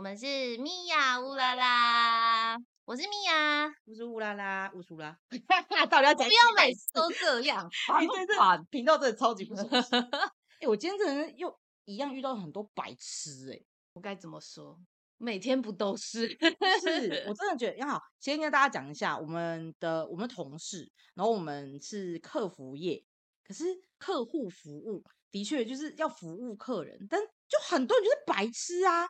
我们是米娅乌拉拉，我是米娅，我是乌拉拉，乌苏拉，到底要讲不要每次都这样，哎，对对，频道真的超级不熟悉。哎，我今天真的又一样遇到很多白痴，哎，我该怎么说？每天不都是？是我真的觉得，好，先跟大家讲一下，我们的我们同事，然后我们是客服业，可是客户服务的确就是要服务客人，但就很多人就是白痴啊，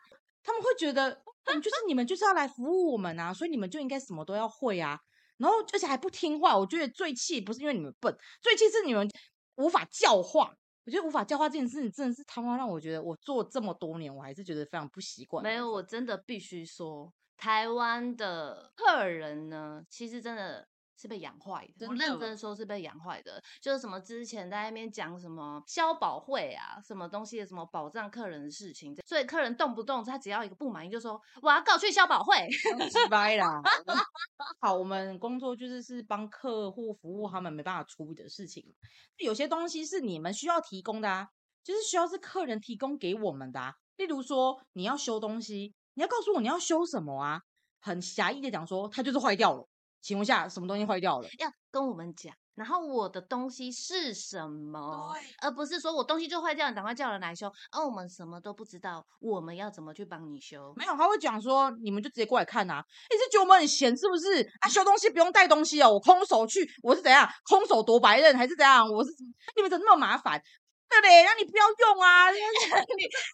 他们会觉得，就是你们就是要来服务我们啊，所以你们就应该什么都要会啊，然后而且还不听话，我觉得最气不是因为你们笨，最气是你们无法教化。我觉得无法教化这件事情真的是他妈让我觉得我做这么多年，我还是觉得非常不习惯。没有，我真的必须说，台湾的客人呢，其实真的。是被养坏的，我认真说是被养坏的。就是什么之前在那边讲什么消保会啊，什么东西的什么保障客人的事情，所以客人动不动他只要一个不满意，就说我要告去消保会，失败啦。好，我们工作就是是帮客户服务他们没办法处理的事情，有些东西是你们需要提供的啊，就是需要是客人提供给我们的啊。例如说你要修东西，你要告诉我你要修什么啊？很狭义的讲说，它就是坏掉了。请问下，什么东西坏掉了？要跟我们讲，然后我的东西是什么？而不是说我东西就坏掉，你赶快叫人来修。而我们什么都不知道，我们要怎么去帮你修？没有，他会讲说，你们就直接过来看呐。你是觉得我们很闲是不是？啊，修东西不用带东西哦，我空手去，我是怎样？空手夺白刃还是怎样？我是你们怎么那么麻烦？对嘞，让你不要用啊！你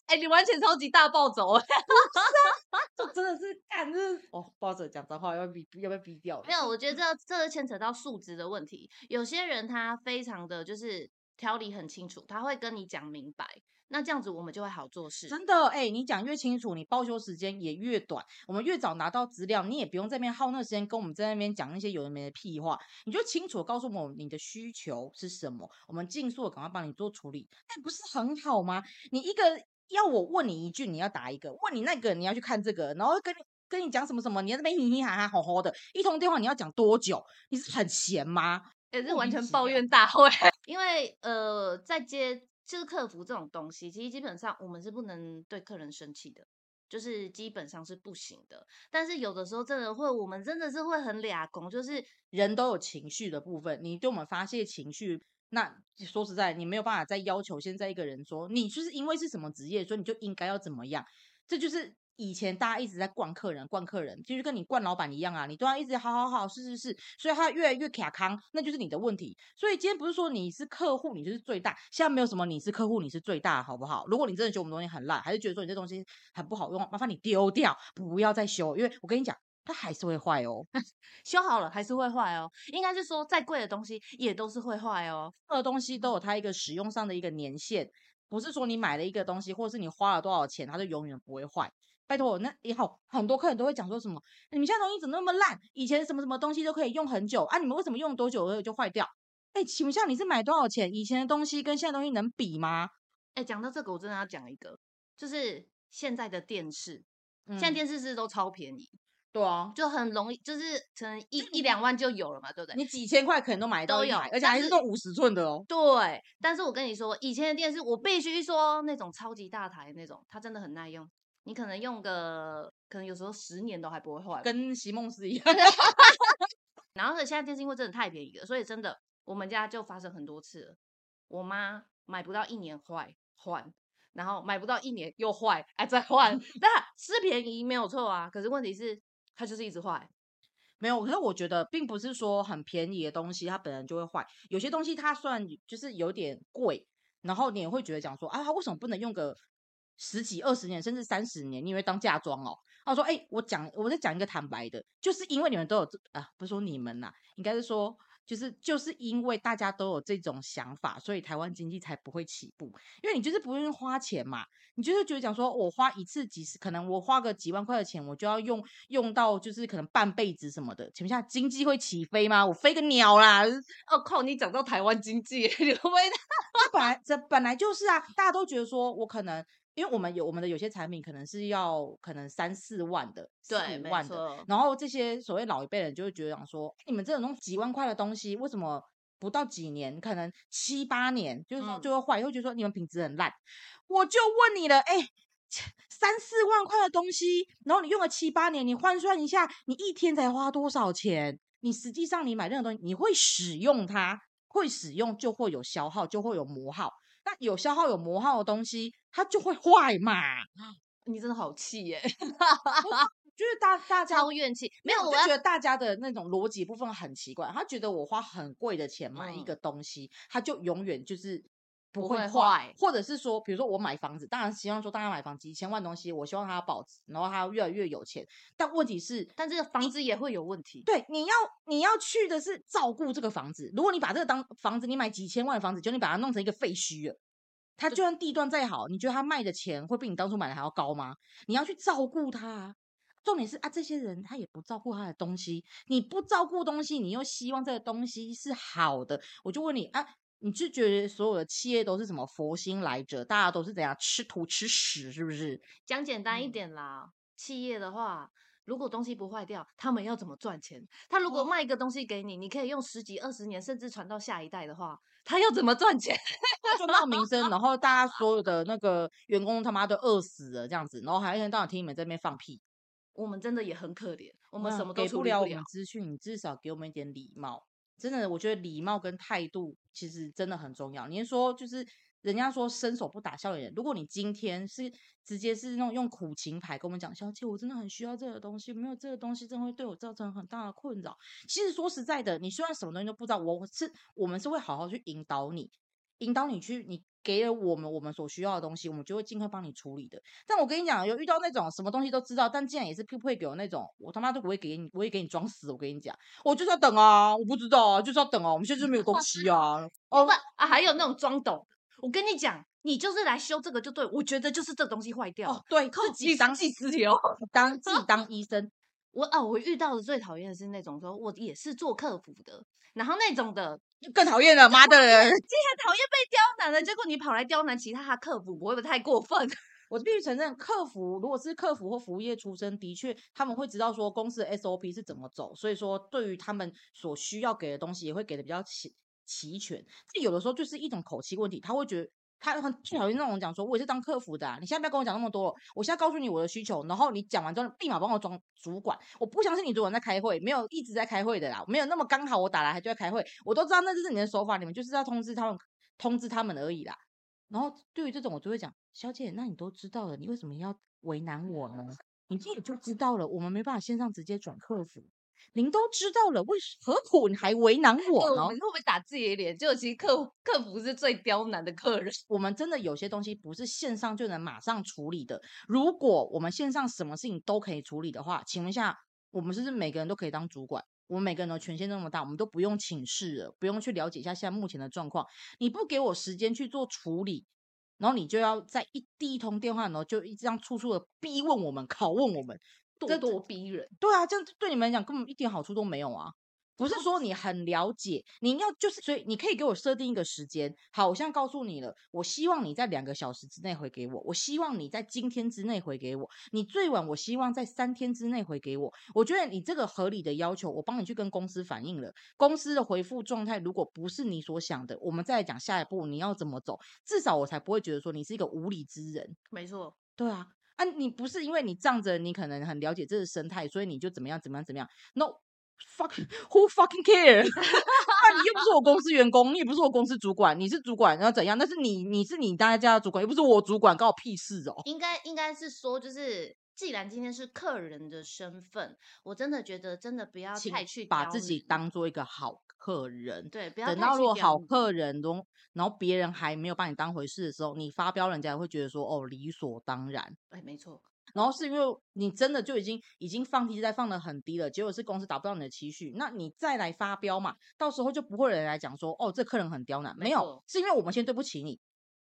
哎，你完全超级大暴走，是啊，这 真的是干，这哦，暴走讲脏话要逼要不要逼掉？没有，我觉得这这是牵扯到素质的问题。有些人他非常的就是条理很清楚，他会跟你讲明白。那这样子我们就会好做事。真的，哎，你讲越清楚，你报修时间也越短。我们越早拿到资料，你也不用在那边耗那个时间跟我们在那边讲那些有的没的屁话。你就清楚告诉我们你的需求是什么，我们尽速的赶快帮你做处理。那不是很好吗？你一个要我问你一句，你要答一个；问你那个，你要去看这个，然后跟你跟你讲什么什么，你在那边嘻嘻哈哈、吼吼的，一通电话你要讲多久？你是很闲吗？也是完全抱怨大会。因为呃，在接。就是客服这种东西，其实基本上我们是不能对客人生气的，就是基本上是不行的。但是有的时候真的会，我们真的是会很俩公，就是人都有情绪的部分，你对我们发泄情绪，那说实在，你没有办法再要求现在一个人说，你就是因为是什么职业，所以你就应该要怎么样，这就是。以前大家一直在惯客人，惯客人，就是跟你惯老板一样啊，你都要一直好好好，是是是，所以他越来越卡康，那就是你的问题。所以今天不是说你是客户，你就是最大，现在没有什么你是客户，你是最大，好不好？如果你真的觉得我们东西很烂，还是觉得说你这东西很不好用，麻烦你丢掉，不要再修，因为我跟你讲，它还是会坏哦，修好了还是会坏哦。应该是说再贵的东西也都是会坏哦，任何东西都有它一个使用上的一个年限，不是说你买了一个东西，或是你花了多少钱，它就永远不会坏。拜托，那也好，很多客人都会讲说什么，你们现在东西怎么那么烂？以前什么什么东西都可以用很久啊，你们为什么用多久而就坏掉？哎，请问一下，你是买多少钱？以前的东西跟现在东西能比吗？哎，讲到这个，我真的要讲一个，就是现在的电视，现在电视是都超便宜，对啊，就很容易，就是可能一一两万就有了嘛，对不对？你几千块可能都买到，都有，而且还是做五十寸的哦。对，但是我跟你说，以前的电视，我必须说那种超级大台那种，它真的很耐用。你可能用个，可能有时候十年都还不会坏，跟席梦思一样。然后呢，现在电视因为真的太便宜了，所以真的我们家就发生很多次了。我妈买不到一年坏换，然后买不到一年又坏，哎再换，那是便宜没有错啊。可是问题是它就是一直坏，没有。可是我觉得并不是说很便宜的东西它本人就会坏，有些东西它算就是有点贵，然后你也会觉得讲说啊，它为什么不能用个？十几二十年，甚至三十年，你以为当嫁妆哦？他说：“哎，我讲，我在讲一个坦白的，就是因为你们都有啊，不是说你们呐，应该是说，就是就是因为大家都有这种想法，所以台湾经济才不会起步。因为你就是不愿意花钱嘛，你就是觉得讲说我花一次几十，可能我花个几万块的钱，我就要用用到就是可能半辈子什么的，请问下经济会起飞吗？我飞个鸟啦！哦靠，你讲到台湾经济，你会本来这本来就是啊，大家都觉得说我可能。因为我们有我们的有些产品可能是要可能三四万的，四五万的，然后这些所谓老一辈人就会觉得讲说，你们这种几万块的东西，为什么不到几年，可能七八年，就是说就会坏，会觉得说你们品质很烂。我就问你了，哎，三四万块的东西，然后你用了七八年，你换算一下，你一天才花多少钱？你实际上你买任何东西，你会使用它，会使用就会有消耗，就会有磨耗。那有消耗有磨耗的东西，它就会坏嘛？你真的好气耶！就是大大家超怨气，没有，我就觉得大家的那种逻辑部分很奇怪。他觉得我花很贵的钱买一个东西，他就永远就是不会坏，或者是说，比如说我买房子，当然希望说大家买房子几千万东西，我希望它要保值，然后它要越来越有钱。但问题是，但这个房子也会有问题。对，你要你要去的是照顾这个房子。如果你把这个当房子，你买几千万的房子，就你把它弄成一个废墟了。它就算地段再好，你觉得他卖的钱会比你当初买的还要高吗？你要去照顾他。重点是啊，这些人他也不照顾他的东西，你不照顾东西，你又希望这个东西是好的，我就问你啊，你是觉得所有的企业都是什么佛心来着？大家都是怎样吃土吃屎，是不是？讲简单一点啦，企业的话，如果东西不坏掉，他们要怎么赚钱？他如果卖一个东西给你，你可以用十几二十年，甚至传到下一代的话，他要怎么赚钱？就闹名声，然后大家所有的那个员工他妈都饿死了这样子，然后还一天到晚听你们在那边放屁。我们真的也很可怜，我们什么都给不了我们资讯，你至少给我们一点礼貌。真的，我觉得礼貌跟态度其实真的很重要。你说就是人家说伸手不打笑脸人，如果你今天是直接是那种用苦情牌跟我们讲，小姐我真的很需要这个东西，没有这个东西真的会对我造成很大的困扰。其实说实在的，你虽然什么东西都不知道，我是我们是会好好去引导你。引导你去，你给了我们我们所需要的东西，我们就会尽快帮你处理的。但我跟你讲，有遇到那种什么东西都知道，但竟然也是不会给我那种，我他妈都不会给你，不会给你装死。我跟你讲，我就是要等啊，我不知道啊，就是要等啊。我们现在就没有东西啊。哦不啊，还有那种装懂。我跟你讲，你就是来修这个就对，我觉得就是这东西坏掉。对，自己当自己流，当自己当医生。我哦，我遇到的最讨厌的是那种说，我也是做客服的，然后那种的更讨厌了，妈的人，竟然讨厌被刁难了，结果你跑来刁难其他客服，不会不太过分？我必须承认，客服如果是客服或服务业出身，的确他们会知道说公司的 SOP 是怎么走，所以说对于他们所需要给的东西也会给的比较齐齐全。这有的时候就是一种口气问题，他会觉得。他很最讨厌那种讲说，我也是当客服的，你现在不要跟我讲那么多，我现在告诉你我的需求，然后你讲完之后立马帮我装主管，我不相信你主管在开会，没有一直在开会的啦，没有那么刚好我打来还就在开会，我都知道那就是你的手法，你们就是要通知他们，通知他们而已啦。然后对于这种我就会讲，小姐，那你都知道了，你为什么要为难我呢？你自己就知道了，我们没办法线上直接转客服。您都知道了，为何苦你还为难 我呢？你会不会打自己的脸？就其实客客服是最刁难的客人。我们真的有些东西不是线上就能马上处理的。如果我们线上什么事情都可以处理的话，请问一下，我们是不是每个人都可以当主管？我们每个人的权限那么大，我们都不用请示了，不用去了解一下现在目前的状况。你不给我时间去做处理，然后你就要在一第一通电话，然后就一直这样处处的逼问我们、拷问我们。咄咄逼人，对啊，这样对你们来讲根本一点好处都没有啊！不是说你很了解，你要就是，所以你可以给我设定一个时间。好，我现在告诉你了，我希望你在两个小时之内回给我，我希望你在今天之内回给我，你最晚我希望在三天之内回给我。我觉得你这个合理的要求，我帮你去跟公司反映了，公司的回复状态如果不是你所想的，我们再来讲下一步你要怎么走，至少我才不会觉得说你是一个无理之人。没错，对啊。啊，你不是因为你仗着你可能很了解这个生态，所以你就怎么样怎么样怎么样？No，fuck who fucking care？那 你又不是我公司员工，你也不是我公司主管，你是主管，然后怎样？那是你，你是你大家的主管，又不是我主管，关我屁事哦。应该应该是说，就是既然今天是客人的身份，我真的觉得真的不要太去把自己当做一个好。客人对，不要等到如果好客人都，然后别人还没有把你当回事的时候，你发飙，人家会觉得说哦理所当然。哎，没错。然后是因为你真的就已经已经放低在放的很低了，结果是公司达不到你的期许，那你再来发飙嘛，到时候就不会有人来讲说哦这客人很刁难，没有，是因为我们先对不起你。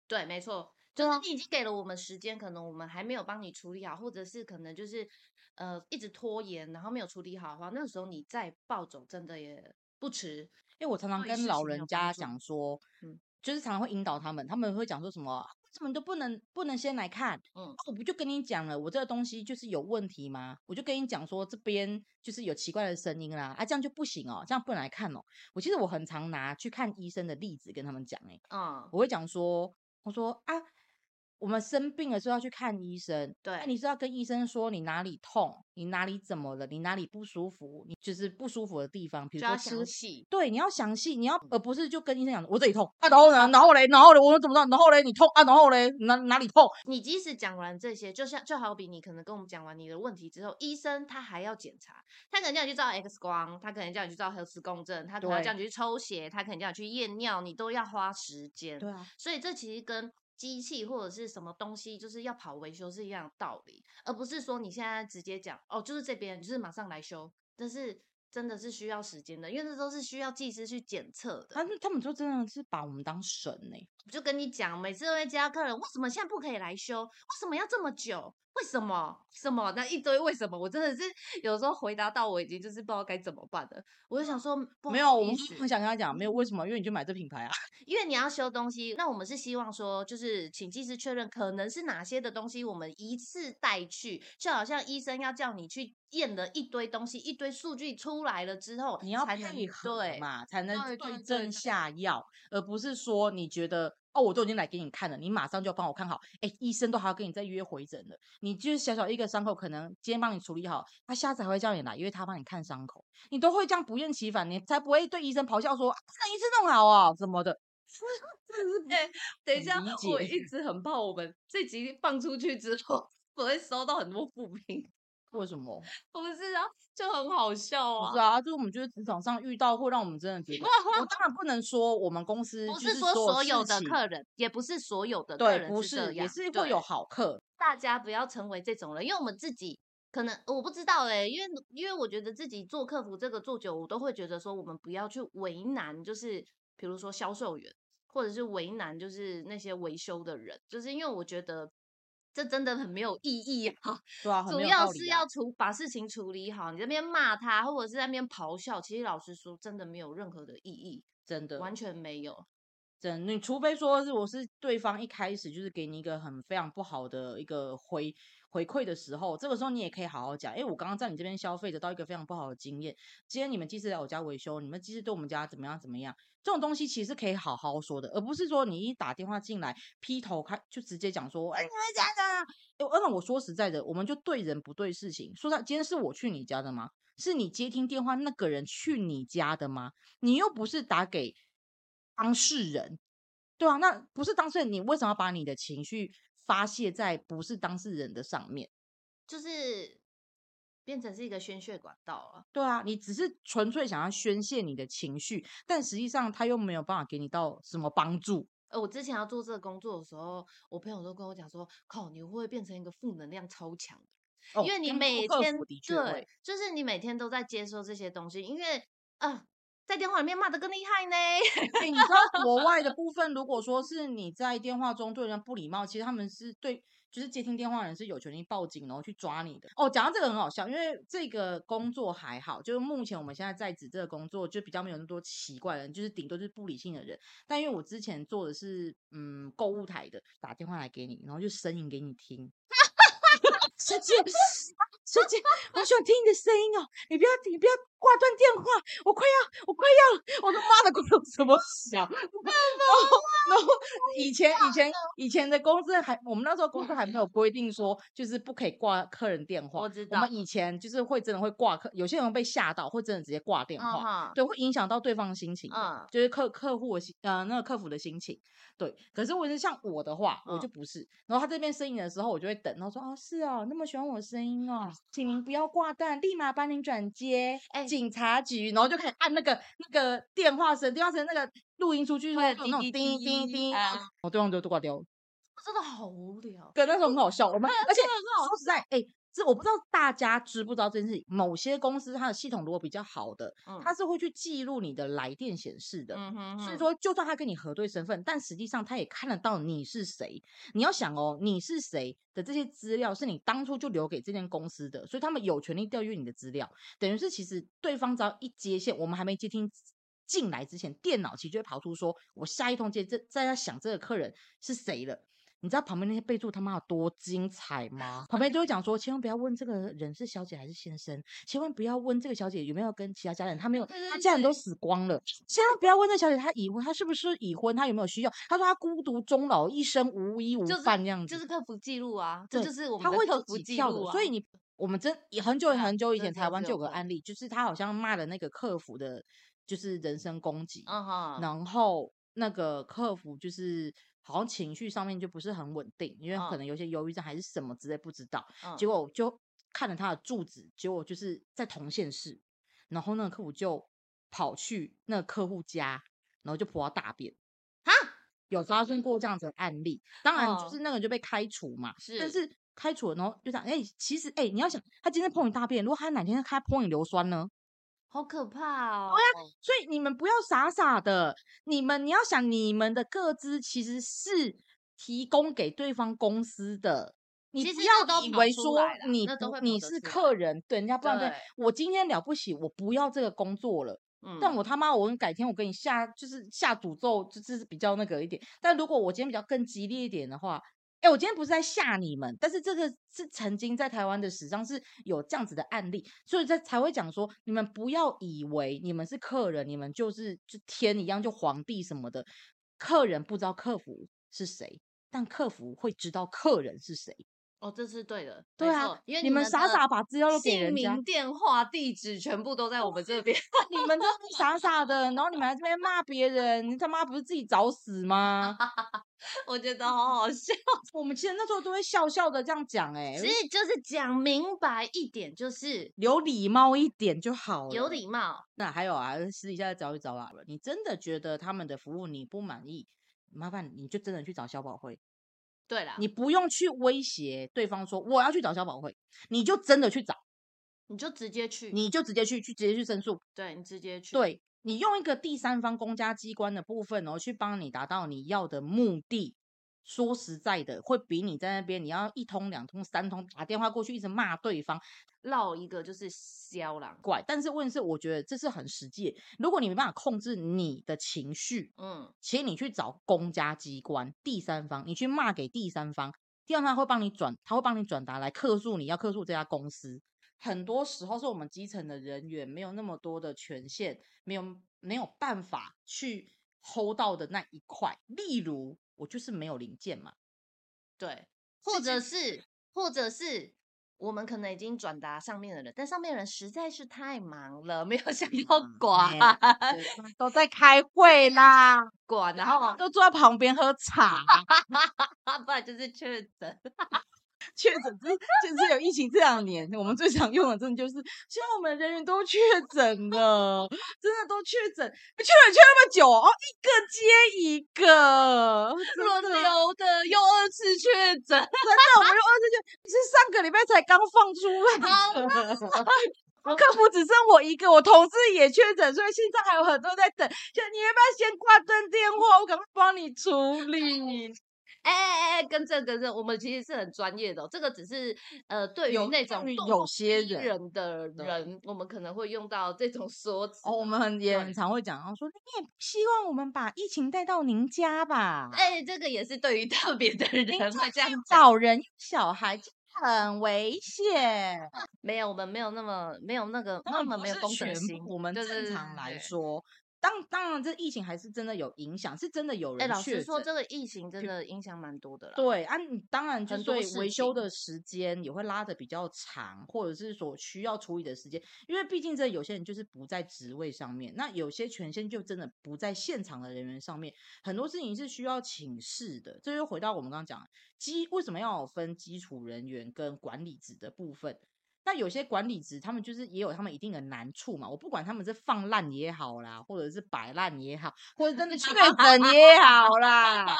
对，没错，就是你已经给了我们时间，可能我们还没有帮你处理好，或者是可能就是呃一直拖延，然后没有处理好的话，那个时候你再暴走，真的也。不迟，因为我常常跟老人家讲说，嗯，就是常常会引导他们，他们会讲说什么，怎么都不能不能先来看，嗯，我不就跟你讲了，我这个东西就是有问题吗？我就跟你讲说这边就是有奇怪的声音啦，啊，这样就不行哦，这样不能来看哦。我其实我很常拿去看医生的例子跟他们讲，哎，嗯，我会讲说，我说啊，我们生病了是要去看医生，对那你是要跟医生说你哪里痛，你哪里怎么了，你哪里不舒服，你就是不舒服的地方，比如说吃详细。对，你要详细，你要而不是就跟医生讲我这里痛啊，然后呢，然后嘞，然后嘞，我怎么知道？然后嘞，你痛啊，然后嘞，哪哪里痛？你即使讲完这些，就像就好比你可能跟我们讲完你的问题之后，医生他还要检查，他可能叫你去照 X 光，他可能叫你去照核磁共振，他可能对叫你去抽血，他可能叫你去验尿，你都要花时间。对啊，所以这其实跟机器或者是什么东西，就是要跑维修是一样的道理，而不是说你现在直接讲哦，就是这边就是马上来修，但是真的是需要时间的，因为这都是需要技师去检测的。他们他们就真的是把我们当神呢、我就跟你讲，每次都会接到客人，为什么现在不可以来修？为什么要这么久？为什么？什么？那一堆为什么？我真的是有时候回答到我已经就是不知道该怎么办了。我就想说，没有，我们很想跟他讲，没有为什么？因为你就买这品牌啊。因为你要修东西，那我们是希望说，就是请技师确认可能是哪些的东西，我们一次带去，就好像医生要叫你去验了一堆东西，一堆数据出来了之后，你要配合对嘛，才能对症下药，而不是说你觉得哦，我都已经来给你看了，你马上就要帮我看好。哎，医生都还要跟你再约回诊了，你就是小小一个伤口，可能今天帮你处理好，他下次还会叫你来，因为他帮你看伤口，你都会这样不厌其烦，你才不会对医生咆哮说，啊让医生弄好啊什么的。哎、等一下，我一直很怕我们这集放出去之后，我会收到很多负评。为什么？不是啊，就很好笑啊。不是啊，就我们觉得职场上遇到会让我们真的觉得，我当然不能说我们公司不就是说所有的客人，也不是所有的客对，人不这样，也是会有好客，大家不要成为这种人，因为我们自己可能我不知道哎、因为因为我觉得自己做客服这个做久，我都会觉得说我们不要去为难，就是比如说销售员，或者是为难就是那些维修的人，就是因为我觉得这真的很没有意义啊。对啊，很主要是要处把事情处理好，你这边骂他，或者是在那边咆哮，其实老实说，真的没有任何的意义，真的完全没有。真，你除非说是我是对方一开始就是给你一个很非常不好的一个回回馈的时候，这个时候你也可以好好讲，因为我刚刚在你这边消费得到一个非常不好的经验，今天你们技师来我家维修，你们技师对我们家怎么样怎么样，这种东西其实可以好好说的，而不是说你一打电话进来劈头开就直接讲说，哎，你们家的，哎，那我说实在的，我们就对人不对事情，说他，今天是我去你家的吗？是你接听电话那个人去你家的吗？你又不是打给当事人，对啊，那不是当事人，你为什么要把你的情绪发泄在不是当事人的上面？就是变成是一个宣泄管道了。对啊，你只是纯粹想要宣泄你的情绪，但实际上他又没有办法给你到什么帮助。呃，我之前要做这个工作的时候，我朋友都跟我讲说，靠，你会不会变成一个负能量超强的？哦因为你每天对，就是你每天都在接收这些东西，因为啊，在电话里面骂的更厉害呢。你知道国外的部分，如果说是你在电话中对人不礼貌，其实他们是对，就是接听电话的人是有权利报警，然后去抓你的。哦，讲到这个很好笑，因为这个工作还好，就是目前我们现在在职这个工作就比较没有那么多奇怪的人，就是顶多就是不理性的人。但因为我之前做的是嗯购物台的，打电话来给你，然后就声音给你听。学姐，小姐，我喜欢听你的声音哦！你不要，你不要挂断电话，我快要，我快要！我的妈的，公司怎么想？然后，然后以前以前以前的公司还，我们那时候公司还没有规定说，就是不可以挂客人电话。我知道我们以前就是会真的会挂客，有些人会被吓到，会真的直接挂电嗯话，哼，对，会影响到对方的心情就是客客户的心，呃，那个客服的心情，对。可是我是像我的话，我嗯就不是。然后他这边声音的时候，我就会等，然后说哦，是哦，那么喜欢我的声音哦，请您不要挂断，立马帮您转接，哎警察局，然后就开始按那个那个电话声，电话声那个录音出去会有那种滴叮叮叮，啊我对方就都挂掉了。真的好无聊。对，那时候很好笑。我们而且说实在，哎、这我不知道大家知不知道这件事情。某些公司它的系统如果比较好的，嗯它是会去记录你的来电显示的。嗯哼哼，所以说，就算他跟你核对身份，但实际上他也看得到你是谁。你要想哦，你是谁的这些资料是你当初就留给这间公司的，所以他们有权利调阅你的资料。等于是，其实对方只要一接线，我们还没接听进来之前，电脑其实就会跑出说，我下一通接这在要想这个客人是谁了。你知道旁边那些备注他妈有多精彩吗？旁边就会讲说，千万不要问这个人是小姐还是先生，千万不要问这个小姐有没有跟其他家人，她没有，她家人都死光了。千万不要问这小姐她已婚，她是不是已婚，她有没有需要？她说她孤独终老，一生无依无伴这样子，就是客服记录啊，这就是我们他会客服记录啊。所以你我们真很久很久以前台湾就有个案例，就是他好像骂了那个客服的，就是人身攻击，然后那个客服就是。好像情绪上面就不是很稳定，因为可能有些忧郁症还是什么之类，不知道。结果我就看了他的住址，结果就是在同县市，然后那个客户就跑去那个客户家，然后就泼大便。啊，有发生过这样子的案例，当然就是那个就被开除嘛。是，但是开除了，然后就这样，哎，其实，哎，你要想，他今天泼你大便，如果他哪天他泼你硫酸呢？好可怕哦！对啊，所以你们不要傻傻的，你们你要想，你们的各资其实是提供给对方公司的，你不要以为说你你是客人，对人家不然对，我今天了不起，我不要这个工作了，但我他妈我改天我给你下就是下诅咒，就是比较那个一点。但如果我今天比较更激烈一点的话。哎，我今天不是在吓你们，但是这个是曾经在台湾的史上是有这样子的案例，所以在才会讲说，你们不要以为你们是客人，你们就是就天一样就皇帝什么的，客人不知道客服是谁，但客服会知道客人是谁。哦，这是对的，对啊，因为你们傻傻把资料都给人家，姓名、电话、地址全部都在我们这边，你们都傻傻的，然后你们还这边骂别人，你他妈不是自己找死吗？我觉得好好笑，我们其实那时候都会笑笑的这样讲，哎，其实就是讲明白一点，就是有礼貌一点就好了，有礼貌。那还有啊，私底下找一找啊，你真的觉得他们的服务你不满意，麻烦你就真的去找消保会。对了，你不用去威胁对方说我要去找消保会，你就真的去找，你就直接去，你就直接去，去直接去申诉。对你直接去，对你用一个第三方公家机关的部分哦，去帮你达到你要的目的。说实在的，会比你在那边你要一通两通三通打电话过去一直骂对方。唠一个就是消了怪，但是问题是，我觉得这是很实际。如果你没办法控制你的情绪，嗯，请你去找公家机关、第三方，你去骂给第三方，第三方会帮你转，他会帮你转达来客诉你要客诉这家公司。很多时候是我们基层的人员没有那么多的权限，没有没有办法去 hold 到的那一块。例如，我就是没有零件嘛，对，或者是，或者是。我们可能已经转达上面的人，但上面的人实在是太忙了，没有想要管，都在开会 啦，管，然后都坐在旁边喝茶，不然就是确诊。确诊就是就是有疫情这两年，我们最常用的真的就是，现在我们人员都确诊了，真的都确诊，确诊确那么久哦，一个接一个，轮流的又二次确诊，真的，我们又二次确，是上个礼拜才刚放出来的，客服只剩我一个，我同事也确诊，所以现在还有很多在等，就你要不要先挂断电话，我赶快帮你处理。哎哎哎，跟正跟正，我们其实是很专业的。这个只是呃，对于那种有些人的人，我们可能会用到这种说辞。哦，我们很也很常会讲，说你也希望我们把疫情带到您家吧？哎，这个也是对于 特别的人会这样老人小孩很危险。没有，我们没有那么没有那个那么没有公德心。我们正常来说。当当然，这疫情还是真的有影响，是真的有人。哎，老实说，这个疫情真的影响蛮多的啦。对啊，你当然就对维修的时间也会拉的比较长，或者是所需要处理的时间，因为毕竟这有些人就是不在职位上面，那有些权限就真的不在现场的人员上面，很多事情是需要请示的。这就回到我们刚刚讲基为什么要分基础人员跟管理职的部分。那有些管理职，他们就是也有他们一定的难处嘛。我不管他们是放烂也好啦，或者是摆烂也好，或者真的确诊也好啦，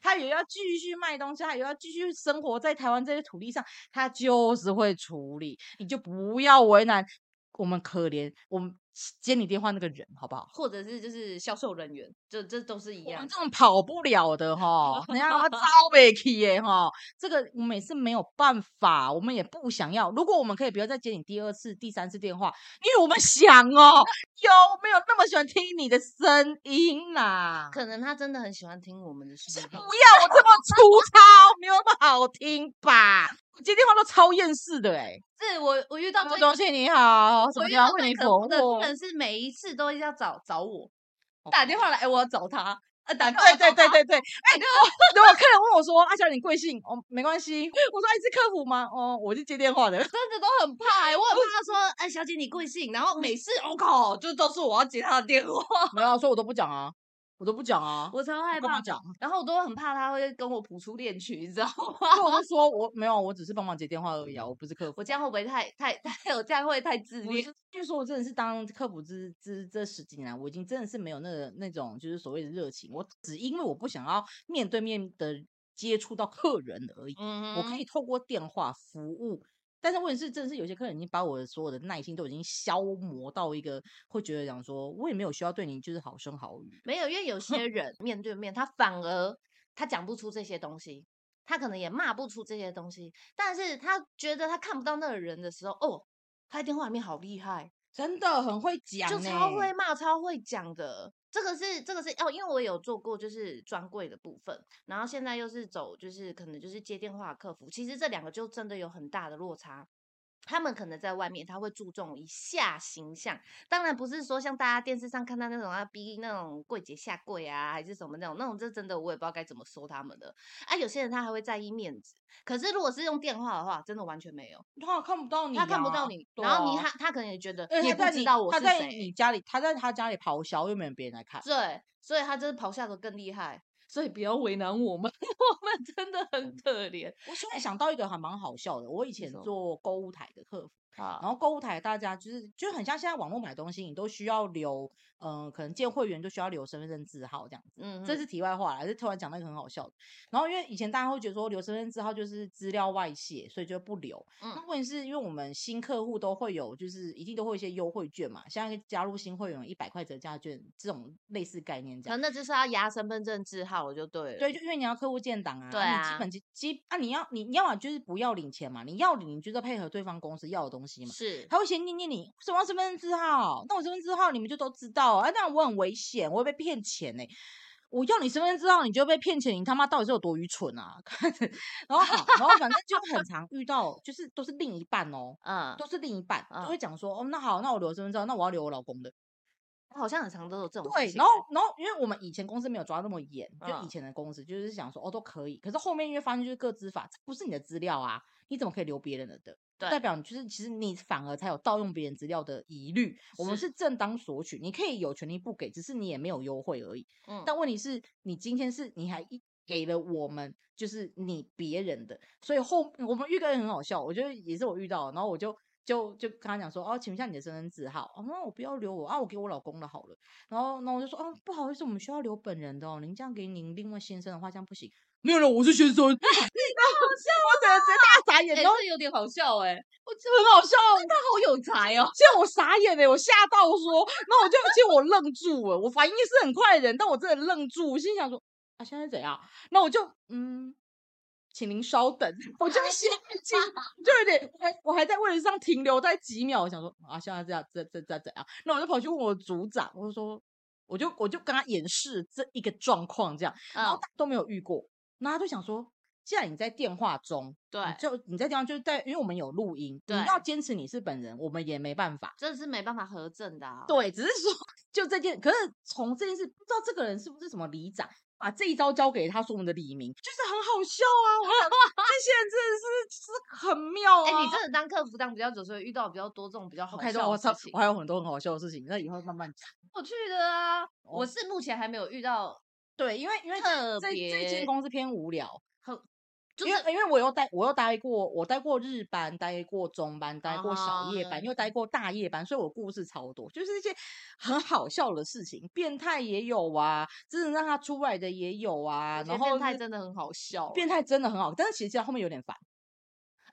他也要继续卖东西，他也要继续生活在台湾这些土地上，他就是会处理。你就不要为难我们可怜我们接你电话那个人，好不好？或者是就是销售人员，这这都是一样。这种跑不了的哈，人家招不起耶哈。这个我们也是没有办法，我们也不想要。如果我们可以不要再接你第二次、第三次电话，因为我们想哦，有没有那么喜欢听你的声音啦？可能他真的很喜欢听我们的声音。不要我这么粗糙，没有那么好听吧？接电话都超厌世的哎。是我我遇到东西你好，我遇到为你服务的人是每一次都要找找我打电话来，哎，我要找他，呃，打对对对对对，哎，如果客人问我说阿小你贵姓？哦，没关系，我说哎是客服吗？哦，我是接电话的，真的都很怕，我很怕说哎小姐你贵姓？然后每次我靠，就都是我要接他的电话，没有，所以我都不讲啊。我都不讲啊，我超害怕讲，然后我都很怕他会跟我谱出恋曲，你知道吗？我就 说我没有，我只是帮忙接电话而已啊，我不是客服。我这样会不会太太太我这样会太自恋？据说我真的是当客服之之这十几年，我已经真的是没有那个那种就是所谓的热情，我只因为我不想要面对面的接触到客人而已，我可以透过电话服务。但是问题是，真的是有些客人已经把我的所有的耐心都已经消磨到一个，会觉得讲说，我也没有需要对你就是好声好语。没有，因为有 些人面对面，他反而他讲不出这些东西，他可能也骂不出这些东西，但是他觉得他看不到那个人的时候，哦，他在电话里面好厉害，真的很会讲，就超会骂，超会讲的。这个是这个是哦，因为我有做过就是专柜的部分，然后现在又是走就是可能就是接电话客服，其实这两个就真的有很大的落差。他们可能在外面，他会注重一下形象，当然不是说像大家电视上看到那种要逼那种柜姐下跪啊，还是什么那种，那种这真的我也不知道该怎么说他们的。啊，有些人他还会在意面子，可是如果是用电话的话，真的完全没有，他看不到你，他看不到你，然后你他他可能也觉得也不知道我是谁。他在你家里，他在他家里咆哮，又没有别人来看。对，所以他就是咆哮的更厉害。所以不要为难我们，我们真的很可怜。我现在想到一个还蛮好笑的，我以前做购物台的客服。然后购物台大家就是就很像现在网络买东西，你都需要留，嗯，可能建会员就需要留身份证字号这样子。嗯，这是题外话，啦是突然讲那个很好笑的。然后因为以前大家会觉得说留身份证字号就是资料外泄，所以就不留。嗯，那问题是因为我们新客户都会有，就是一定都会一些优惠券嘛，像加入新会员一百块折价券这种类似概念这样。那就是要压身份证字号，就对了。对，就因为你要客户建档啊，对啊，基本基基啊，你要你你要么就是不要领钱嘛，你要领，你就是配合对方公司要的东西嘛。是，他会。先念念你什么身份证字号？那我身份证号你们就都知道啊！那我很危险，我会被骗钱呢。我要你身份证字号，你就被骗钱，你他妈到底是有多愚蠢啊？然后好，然后反正就很常遇到，就是都是另一半哦，嗯，都是另一半都会讲说，哦，那好，那我留身份证，那我要留我老公的。好像很常都有这种对，然后然后因为我们以前公司没有抓那么严，就以前的公司就是想说，哦，都可以。可是后面因为发现就是各资法，这不是你的资料啊，你怎么可以留别人的的？代表就是其实你反而才有盗用别人资料的疑虑。我们是正当索取，你可以有权利不给，只是你也没有优惠而已。嗯，但问题是你今天是你还一给了我们，就是你别人的，所以后我们遇个人很好笑，我觉得也是我遇到，然后我就就就跟他讲说，哦，请问一下你的身份证字号，哦，那我不要留我啊，我给我老公的好了。然后那我就说，哦，不好意思，我们需要留本人的哦，您这样给您另外先生的话，这样不行。没有了，我是先生。好笑，我整个直接大傻眼，然后有点好笑哎，我很好笑，他好有才哦。现在我傻眼哎，我吓到说，那我就其实我愣住了，我反应是很快的人，但我真的愣住，我心想说啊，现在怎样？那我就嗯，请您稍等，我就先进，就有点，我还我还在位置上停留在几秒，我想说啊，现在这样，这这这怎样？那我就跑去问我组长，我就说，我就我就跟他演示这一个状况，这样，然后都没有遇过。那他就想说，既然你在电话中，对，就你在电话就是在，因为我们有录音，你要坚持你是本人，我们也没办法，真的是没办法核证的。对，只是说 就这件，可是从这件事不知道这个人是不是什么里长，把这一招交给他说我们的李明，就是很好笑啊！这些人真的是是很妙啊！哎，你真的当客服当比较久，所以遇到比较多这种比较好笑的事情。我还有很多很好笑的事情，那以后慢慢讲。我去的啊，我是目前还没有遇到。对，因为因为这这间公司偏无聊，很，因为因为我又待我又待过，我待过日班，待过中班，待过小夜班，又待过大夜班，所以我故事超多，就是一些很好笑的事情，变态也有啊，真的让他出来的也有啊，然后变态真的很好笑，变态真的很好，但是其实后面有点烦。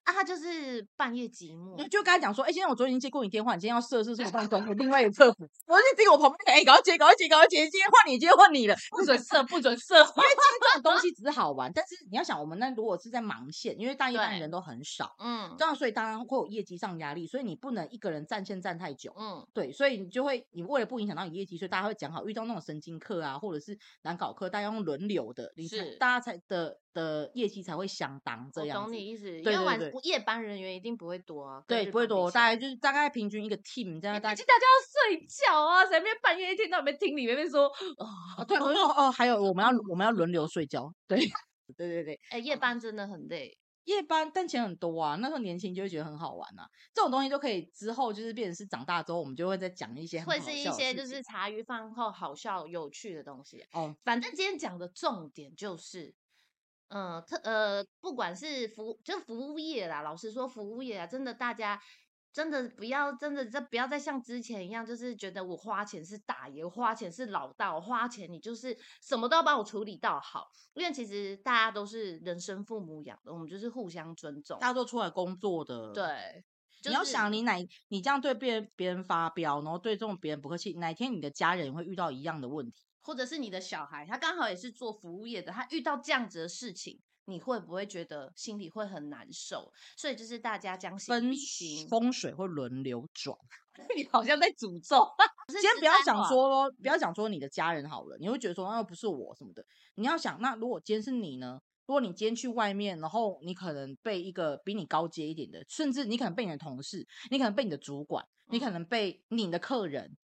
啊，他就是半夜寂寞，就。跟他讲说，哎，今天我昨天已经接过你电话，你今天要设置是我帮你转给另外一个客服，我就盯我旁边，哎，赶快接，赶快接，赶快接，今天换你，今天换你了，不准设，不准设，因为今天这种东西只是好玩，但是你要想，我们那如果是在忙线，因为大一班人都很少，嗯，这样所以当然会有业绩上压力，所以你不能一个人占线占太久，嗯，对，所以你就会，你为了不影响到你业绩，所以大家会讲好，遇到那种神经课啊，或者是难搞课，大家用轮流的，你是。大家才的。的业绩才会相当这样，懂你意思。因为晚夜班人员一定不会多啊，对，不会多，大概就是大概平均一个 team 这样。大家要睡觉啊，谁边半夜一天到晚边听里面边说哦，对，哦哦，还有我们要我们要轮流睡觉，对，对对对。哎，夜班真的很累，夜班但钱很多啊。那时候年轻就会觉得很好玩啊，这种东西都可以之后就是变成是长大之后，我们就会再讲一些会是一些就是茶余饭后好笑有趣的东西。哦，反正今天讲的重点就是。嗯，特呃，不管是服就服务业啦，老实说，服务业啊，真的大家真的不要真的这不要再像之前一样，就是觉得我花钱是大爷，花钱是老大，我花钱你就是什么都要帮我处理到好，因为其实大家都是人生父母养的，我们就是互相尊重，大家都出来工作的，对，你要想你哪你这样对别人别人发飙，然后对这种别人不客气，哪天你的家人会遇到一样的问题。或者是你的小孩，他刚好也是做服务业的，他遇到这样子的事情，你会不会觉得心里会很难受？所以就是大家将分风水会轮流转，你好像在诅咒。先不要讲说，不要讲说你的家人好了，你会觉得说那又不是我什么的。你要想，那如果今天是你呢？如果你今天去外面，然后你可能被一个比你高阶一点的，甚至你可能被你的同事，你可能被你的主管，你可能被你的客人。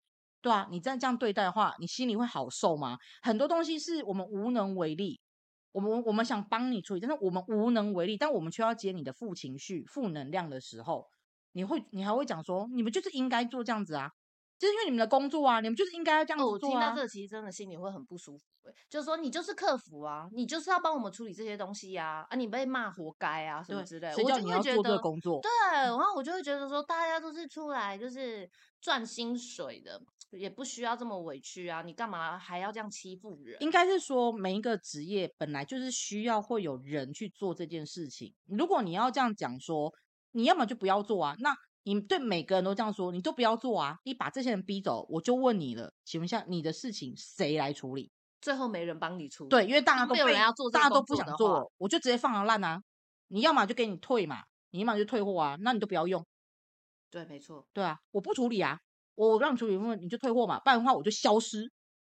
对啊，你再这样对待的话，你心里会好受吗？很多东西是我们无能为力，我们我们想帮你处理，但是我们无能为力，但我们却要接你的负情绪、负能量的时候，你会你还会讲说，你们就是应该做这样子啊，就是因为你们的工作啊，你们就是应该要这样子做啊。我听到这其实真的心里会很不舒服，就是说你就是客服啊，你就是要帮我们处理这些东西呀，啊，你被骂活该啊，什么之类，我就会觉得工作，对，然后我就会觉得说，大家都是出来就是赚薪水的。也不需要这么委屈啊！你干嘛还要这样欺负人？应该是说，每一个职业本来就是需要会有人去做这件事情。如果你要这样讲说，你要么就不要做啊。那你对每个人都这样说，你都不要做啊！你把这些人逼走，我就问你了，请问一下，你的事情谁来处理？最后没人帮你处理。对，因为大家都没有人要做，大家都不想做，我就直接放了烂啊！你要么就给你退嘛，你要么就退货啊，那你都不要用。对，没错。对啊，我不处理啊。我让你处理，问你就退货嘛，不然的话我就消失，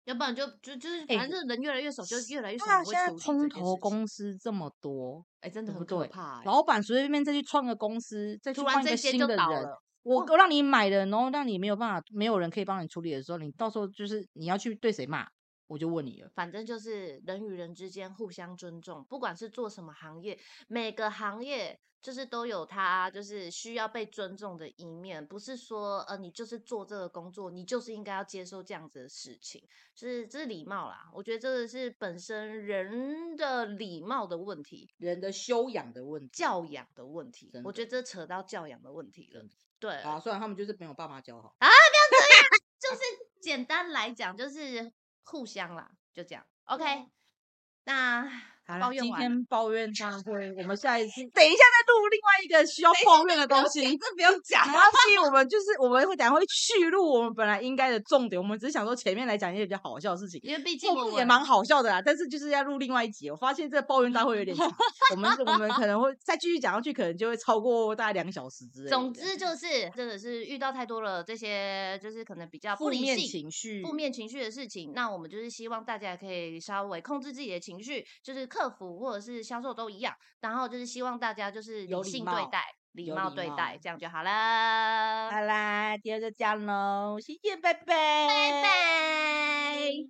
要不然就就就是反正人越来越少，就越来越少。现在空投公司这么多，哎，真的很可怕。老板随随便便再去创个公司，再去换一个新的人，我我让你买的，然后让你没有办法，没有人可以帮你处理的时候，你到时候就是你要去对谁骂？我就问你了，反正就是人与人之间互相尊重，不管是做什么行业，每个行业就是都有他就是需要被尊重的一面，不是说呃你就是做这个工作，你就是应该要接受这样子的事情，就是这是礼貌啦。我觉得这个是本身人的礼貌的问题，人的修养的问题，教养的问题。我觉得这扯到教养的问题了。对啊，虽然他们就是没有爸妈教好啊，不要这样，就是简单来讲就是。互相啦，就这样，OK。那好了，今天抱怨大会，我们下一次 等一下再录另外一个需要 抱怨的东西，这不用讲。没关系，我们就是我们会等下会去录我们本来应该的重点，我们只是想说前面来讲一些比较好笑的事情，因为毕竟也蛮好笑的啦。但是就是要录另外一集，我发现这抱怨大会有点长，我们我们可能会再继续讲下去，可能就会超过大概两个小时之类。总之就是真的是遇到太多了这些，就是可能比较负面情绪、负面情绪的事情，那我们就是希望大家可以稍微控制自己的情绪，就是克服或者是。销售都一样，然后就是希望大家就是理性对待，礼貌对待，这样就好了。好啦，今天就这样喽，谢谢，拜拜，拜拜。